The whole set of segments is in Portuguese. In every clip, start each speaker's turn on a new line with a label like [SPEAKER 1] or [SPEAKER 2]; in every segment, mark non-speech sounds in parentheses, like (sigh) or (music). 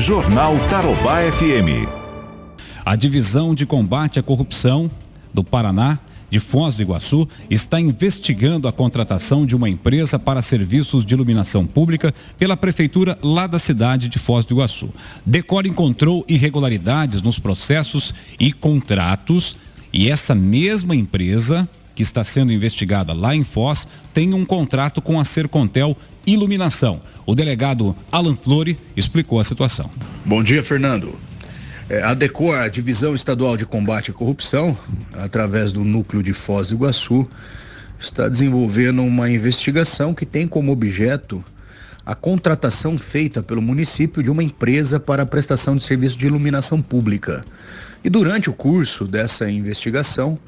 [SPEAKER 1] Jornal Tarobá FM.
[SPEAKER 2] A Divisão de Combate à Corrupção do Paraná de Foz do Iguaçu está investigando a contratação de uma empresa para serviços de iluminação pública pela prefeitura lá da cidade de Foz do Iguaçu. Decor encontrou irregularidades nos processos e contratos e essa mesma empresa que está sendo investigada lá em Foz tem um contrato com a Sercontel Iluminação. O delegado Alan Flore explicou a situação.
[SPEAKER 3] Bom dia, Fernando. É, a DECOR, a Divisão Estadual de Combate à Corrupção, através do núcleo de Foz do Iguaçu, está desenvolvendo uma investigação que tem como objeto a contratação feita pelo município de uma empresa para a prestação de serviço de iluminação pública. E durante o curso dessa investigação,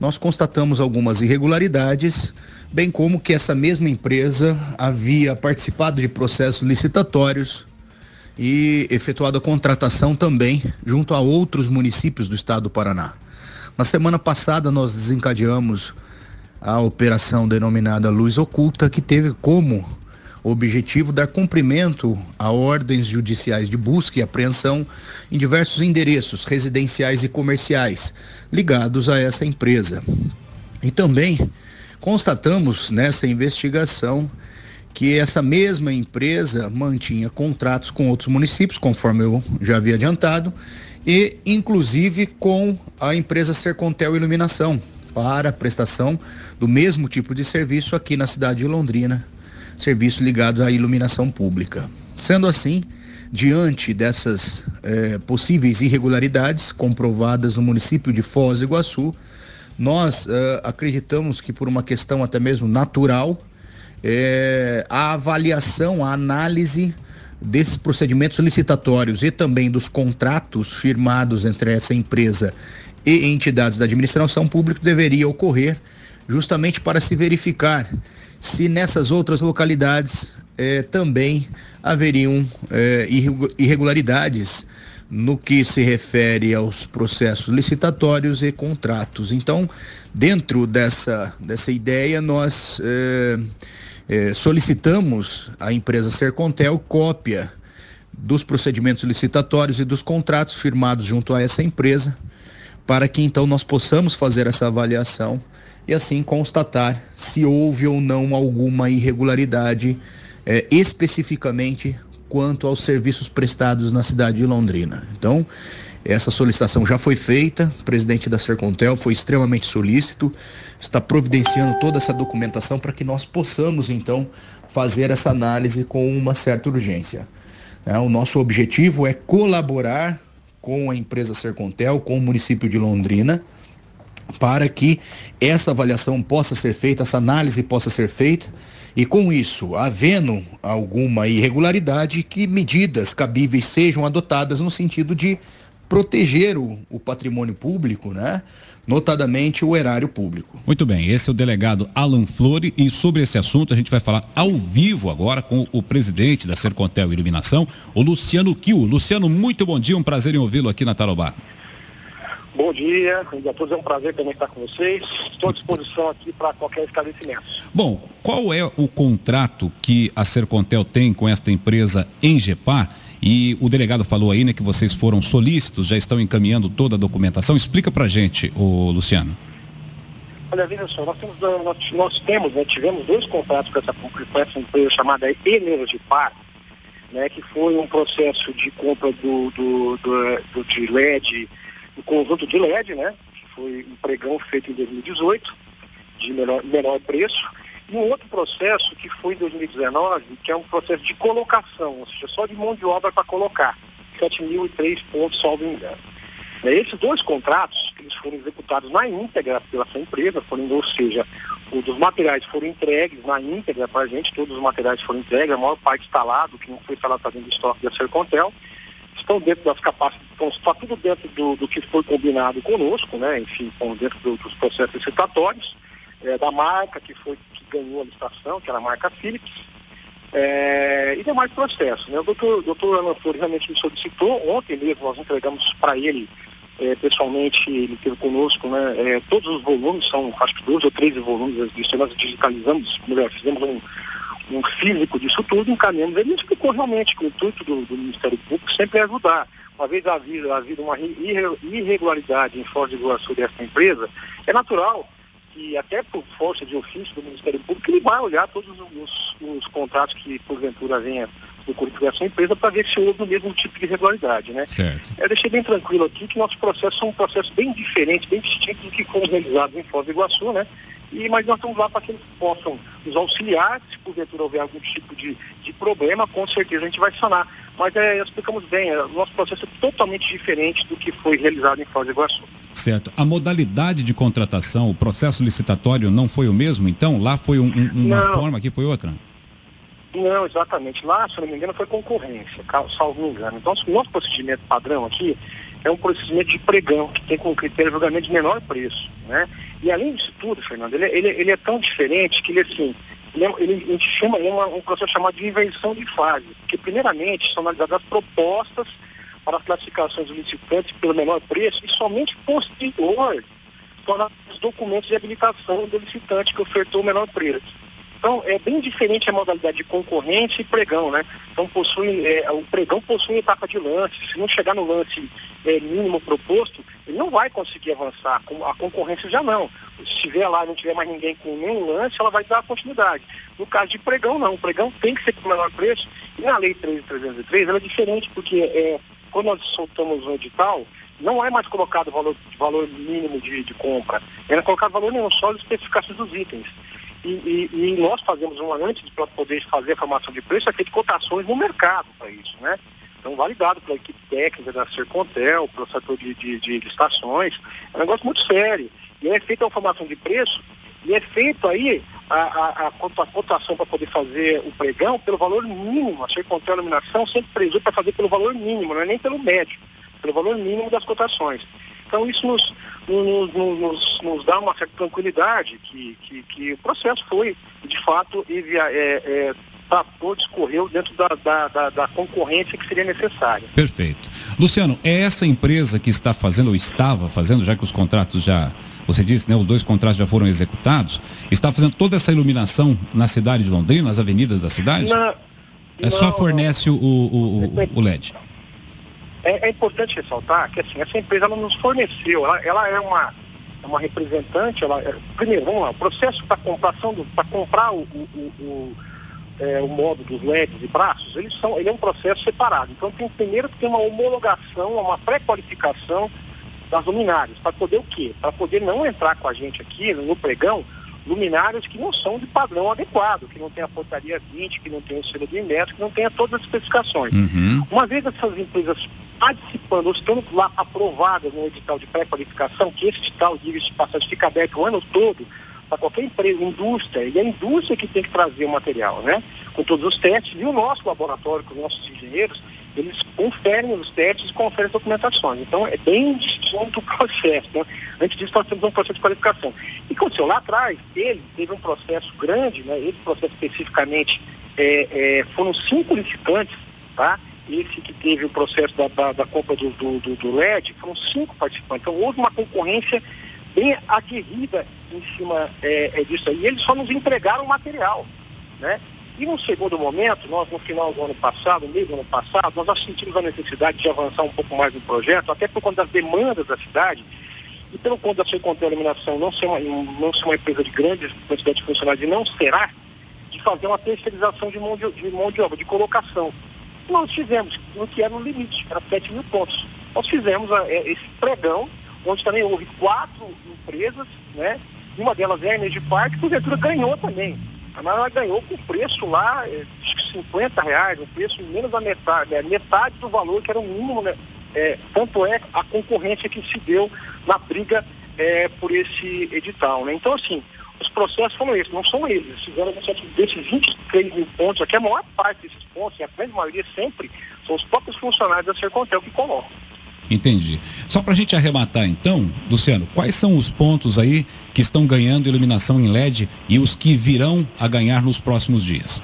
[SPEAKER 3] nós constatamos algumas irregularidades, bem como que essa mesma empresa havia participado de processos licitatórios e efetuado a contratação também junto a outros municípios do estado do Paraná. Na semana passada nós desencadeamos a operação denominada Luz Oculta, que teve como objetivo dar cumprimento a ordens judiciais de busca e apreensão em diversos endereços residenciais e comerciais ligados a essa empresa. E também constatamos nessa investigação que essa mesma empresa mantinha contratos com outros municípios, conforme eu já havia adiantado, e inclusive com a empresa Sercontel Iluminação, para prestação do mesmo tipo de serviço aqui na cidade de Londrina, serviço ligado à iluminação pública. Sendo assim, diante dessas eh, possíveis irregularidades comprovadas no município de Foz do Iguaçu, nós eh, acreditamos que por uma questão até mesmo natural, é, a avaliação, a análise desses procedimentos licitatórios e também dos contratos firmados entre essa empresa e entidades da administração pública deveria ocorrer justamente para se verificar se nessas outras localidades é, também haveriam é, irregularidades no que se refere aos processos licitatórios e contratos. Então, dentro dessa, dessa ideia, nós é, solicitamos à empresa Sercontel cópia dos procedimentos licitatórios e dos contratos firmados junto a essa empresa, para que então nós possamos fazer essa avaliação e assim constatar se houve ou não alguma irregularidade eh, especificamente quanto aos serviços prestados na cidade de Londrina. Então, essa solicitação já foi feita, o presidente da Sercontel foi extremamente solícito, está providenciando toda essa documentação para que nós possamos, então, fazer essa análise com uma certa urgência. É, o nosso objetivo é colaborar com a empresa Sercontel, com o município de Londrina, para que essa avaliação possa ser feita, essa análise possa ser feita e com isso, havendo alguma irregularidade, que medidas cabíveis sejam adotadas no sentido de proteger o, o patrimônio público, né? notadamente o erário público.
[SPEAKER 2] Muito bem, esse é o delegado Alan Flore e sobre esse assunto a gente vai falar ao vivo agora com o presidente da Sercontel Iluminação, o Luciano Kiu. Luciano, muito bom dia, um prazer em ouvi-lo aqui na Tarobá.
[SPEAKER 4] Bom dia, a todos é um prazer também estar com vocês. Estou à disposição aqui para qualquer esclarecimento.
[SPEAKER 2] Bom, qual é o contrato que a Sercontel tem com esta empresa Engepar? E o delegado falou aí, né, que vocês foram solícitos, já estão encaminhando toda a documentação. Explica pra gente, o Luciano.
[SPEAKER 4] Olha, veja só, nós temos, nós, nós temos né, tivemos dois contratos com essa, com essa empresa chamada Par, né, que foi um processo de compra do, do, do, do de LED, do conjunto de LED, né, que foi um pregão feito em 2018, de menor, menor preço, e um outro processo que foi em 2019, que é um processo de colocação, ou seja, só de mão de obra para colocar, 7.003 pontos, salvo engano. É, esses dois contratos, eles foram executados na íntegra pela sua empresa, foram, ou seja, os materiais foram entregues na íntegra para a gente, todos os materiais foram entregues, a maior parte instalado, que não foi instalado está dentro do estoque da Sercontel, estão dentro das capacidades, então, está tudo dentro do, do, que foi combinado conosco, né, enfim, dentro do, dos processos licitatórios, é, da marca que foi ganhou a licitação, que era a marca Philips, é, e demais processos. Né? O doutor, doutor Alan Flores realmente me solicitou, ontem mesmo nós entregamos para ele, é, pessoalmente, ele esteve conosco, né? É, todos os volumes, são acho que 12 ou 13 volumes disso, nós digitalizamos, melhor, fizemos um, um físico disso tudo, encaminhamos. Ele explicou realmente que o intuito do, do Ministério Público sempre é ajudar. Uma vez havido, havido uma irregularidade em Foz do Iguaçu dessa empresa, é natural que até por força de ofício do Ministério Público, ele vai olhar todos os, os contratos que porventura venha do currículo dessa empresa para ver se houve o mesmo tipo de irregularidade, né?
[SPEAKER 2] Certo.
[SPEAKER 4] Eu deixei bem tranquilo aqui que nossos processos são um processo bem diferente, bem distinto do que foram realizados em Foz do Iguaçu, né? E, mas nós estamos lá para que eles possam nos auxiliar, se porventura houver algum tipo de, de problema, com certeza a gente vai sanar. Mas é, explicamos bem, é, o nosso processo é totalmente diferente do que foi realizado em Foz do Iguaçu.
[SPEAKER 2] Certo. A modalidade de contratação, o processo licitatório não foi o mesmo, então? Lá foi um, um, uma não. forma, aqui foi outra?
[SPEAKER 4] Não, exatamente. Lá, se não me engano, foi concorrência, salvo engano. Então, o nosso procedimento padrão aqui é um procedimento de pregão, que tem como critério de julgamento de menor preço. Né? E além disso tudo, Fernando, ele, ele, ele é tão diferente que ele assim, ele, é, a gente chama ele é uma, um processo chamado de inversão de fase, porque primeiramente são analisadas as propostas para as classificações dos licitantes pelo menor preço e somente posterior são os documentos de habilitação do licitante que ofertou o menor preço. Então, é bem diferente a modalidade de concorrência e pregão, né? Então, possui, é, o pregão possui etapa de lance. Se não chegar no lance é, mínimo proposto, ele não vai conseguir avançar. A concorrência já não. Se estiver lá não tiver mais ninguém com nenhum lance, ela vai dar continuidade. No caso de pregão, não. O pregão tem que ser com o menor preço. E na Lei 13.303, ela é diferente, porque é, quando nós soltamos o edital, não é mais colocado valor, valor mínimo de, de compra. É colocado valor mínimo só as especificações dos itens. E, e, e, nós fazemos uma, antes de poder fazer a formação de preço, é feito cotações no mercado para isso, né? Então, validado pela equipe técnica da Sercontel, pelo setor de, de, de estações, é um negócio muito sério. E é feita a formação de preço, e é feito aí a, a, a cotação para poder fazer o pregão pelo valor mínimo. A Sercontel Iluminação sempre presume para fazer pelo valor mínimo, não é nem pelo médio, pelo valor mínimo das cotações. Então isso nos, nos, nos, nos dá uma certa tranquilidade que, que, que, o processo foi, de fato, é, é, tratou, discorreu dentro da, da, da, da, concorrência que seria necessária.
[SPEAKER 2] Perfeito. Luciano, é essa empresa que está fazendo, ou estava fazendo, já que os contratos já, você disse, né, os dois contratos já foram executados, está fazendo toda essa iluminação na cidade de Londrina, nas avenidas da cidade? Não, é não, só fornece o, o, o, o LED?
[SPEAKER 4] É, é, importante ressaltar que assim, essa empresa ela nos forneceu, ela, ela é uma, é uma representante, ela, é, primeiro, vamos lá, o processo para para comprar o, o, o, é, o modo dos LEDs e braços, eles são, ele é um processo separado. Então tem primeiro que ter uma homologação, uma pré-qualificação das luminárias, para poder o quê? Para poder não entrar com a gente aqui no pregão luminárias que não são de padrão adequado, que não tem a portaria 20, que não tem o selo de metro, que não tenha todas as especificações.
[SPEAKER 2] Uhum.
[SPEAKER 4] Uma vez essas empresas participando, ou estando lá aprovadas no edital de pré-qualificação, que esse edital, diga-se de passagem, fica aberto o ano todo para qualquer empresa, indústria, e é a indústria que tem que trazer o material, né? Com todos os testes, e o nosso laboratório, com os nossos engenheiros, eles conferem os testes e conferem as documentações. Então, é bem distinto o (laughs) processo. Né? Antes disso, nós temos um processo de qualificação. E aconteceu lá atrás, ele teve um processo grande, né? esse processo especificamente, é, é, foram cinco licitantes, tá? Esse que teve o processo da, da, da compra do, do, do, LED, foram cinco participantes. Então houve uma concorrência bem aguerrida em cima é, é disso aí. E eles só nos entregaram o material. Né? E no segundo momento, nós no final do ano passado, meio do ano passado, nós sentimos a necessidade de avançar um pouco mais no projeto, até por conta das demandas da cidade, e pelo conta da sua contaminação não ser, uma, não ser uma empresa de grande quantidade de funcionários e não será, de fazer uma terceirização de mão de, de mão de obra, de colocação nós fizemos no que era no limite, era 7 mil pontos. Nós fizemos a, é, esse pregão, onde também houve quatro empresas, né? Uma delas é a Energy Park, que porventura ganhou também. Mas ela ganhou com preço lá, é, 50 reais, um preço menos da metade, é, metade do valor que era o mínimo, né? É, tanto é a concorrência que se deu na briga é, por esse edital. Né? Então, assim, os processos foram esses, não são eles. Eles fizeram desses 23 mil pontos aqui, a maior parte desses pontos, e a grande maioria sempre, são os próprios funcionários da Sercontel que colocam.
[SPEAKER 2] Entendi. Só para a gente arrematar então, Luciano, quais são os pontos aí que estão ganhando iluminação em LED e os que virão a ganhar nos próximos dias?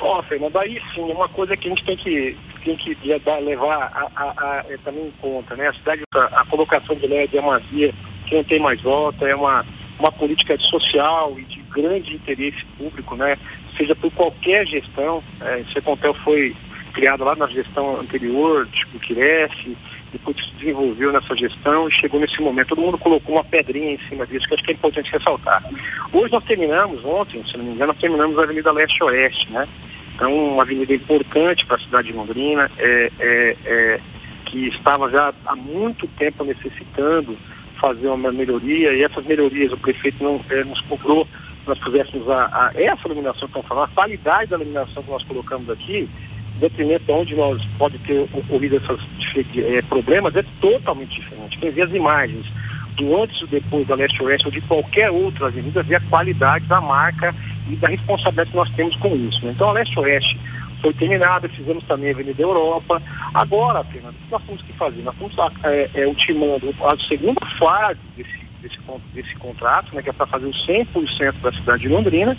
[SPEAKER 4] Ó, oh, Fernando, aí sim, uma coisa que a gente tem que, tem que levar a, a, a, é, também em conta, né? A cidade, a colocação de LED é uma via que não tem mais volta, é uma uma política social e de grande interesse público, né? Seja por qualquer gestão. É, esse Contel foi criado lá na gestão anterior, tipo Quiresse, depois se desenvolveu nessa gestão e chegou nesse momento. Todo mundo colocou uma pedrinha em cima disso, que acho que é importante ressaltar. Hoje nós terminamos, ontem, se não me engano, nós terminamos a Avenida Leste-Oeste, né? Então, uma avenida importante para a cidade de Londrina, é, é, é, que estava já há muito tempo necessitando fazer uma melhoria, e essas melhorias o prefeito não, é, nos cobrou nós fizéssemos a, a, essa iluminação que estamos falando, a qualidade da iluminação que nós colocamos aqui, detrimento onde nós pode ter ocorrido esses é, problemas, é totalmente diferente. Quem vê as imagens do antes e depois da leste-oeste ou de qualquer outra avenida, vê a qualidade da marca e da responsabilidade que nós temos com isso. Né? Então a leste-oeste foi terminada, fizemos também a Avenida Europa. Agora, Fernando, o que nós temos que fazer? Nós estamos é, é, ultimando a segunda fase desse, desse, desse contrato, né, que é para fazer o 100% da cidade de Londrina,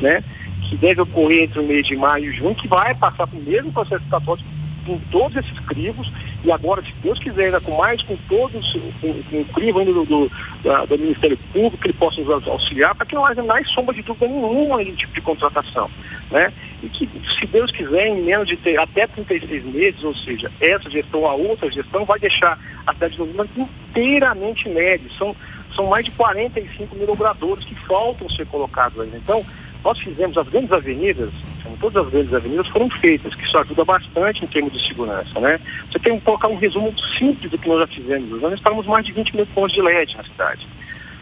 [SPEAKER 4] né, que deve ocorrer entre o mês de maio e junho, que vai passar pelo mesmo processo estatório com todos esses crivos, e agora, se Deus quiser, ainda com mais, com todos, com, com o crivo ainda do, do, da, do, Ministério Público, que ele possa nos auxiliar, para que não haja mais sombra de dúvida nenhuma nesse tipo de contratação. Né? E que, se Deus quiser, em menos de ter até 36 meses, ou seja, essa gestão, a outra gestão, vai deixar a cidade de Londrina inteiramente média. São, são mais de 45 mil obradores que faltam ser colocados ainda. Então, nós fizemos as grandes avenidas, todas as grandes avenidas foram feitas, que isso ajuda bastante em termos de segurança, né? Você tem um colocar um resumo simples do que nós já fizemos. Nós instalamos mais de 20 mil pontos de LED na cidade.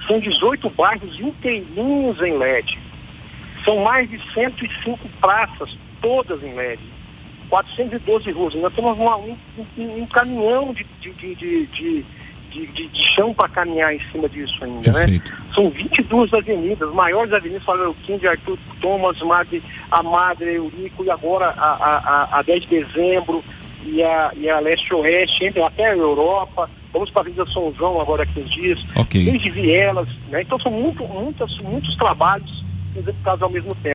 [SPEAKER 4] São 18 bairros inteirinhos em LED. São mais de 105 praças, todas em LED. 412 ruas. Nós temos uma, um, um, um, caminhão de, de, de, de de, de, de chão para caminhar em cima disso ainda, né? Perfeito. né? São 22 avenidas, maiores avenidas, falando de Arthur Thomas, Madre, a Madre, Eurico, e agora a, a, a 10 de dezembro e a, e a leste-oeste, entre até a Europa. Vamos para a Avenida São João agora aqui dias.
[SPEAKER 2] Okay.
[SPEAKER 4] Desde Vielas, né? Então são muito, muitas, muitos trabalhos executados ao mesmo tempo.